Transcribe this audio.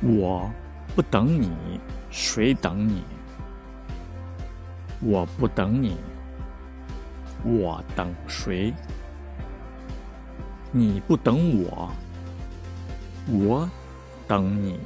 我不等你谁等你？我不等你我等谁？你不等我我等你。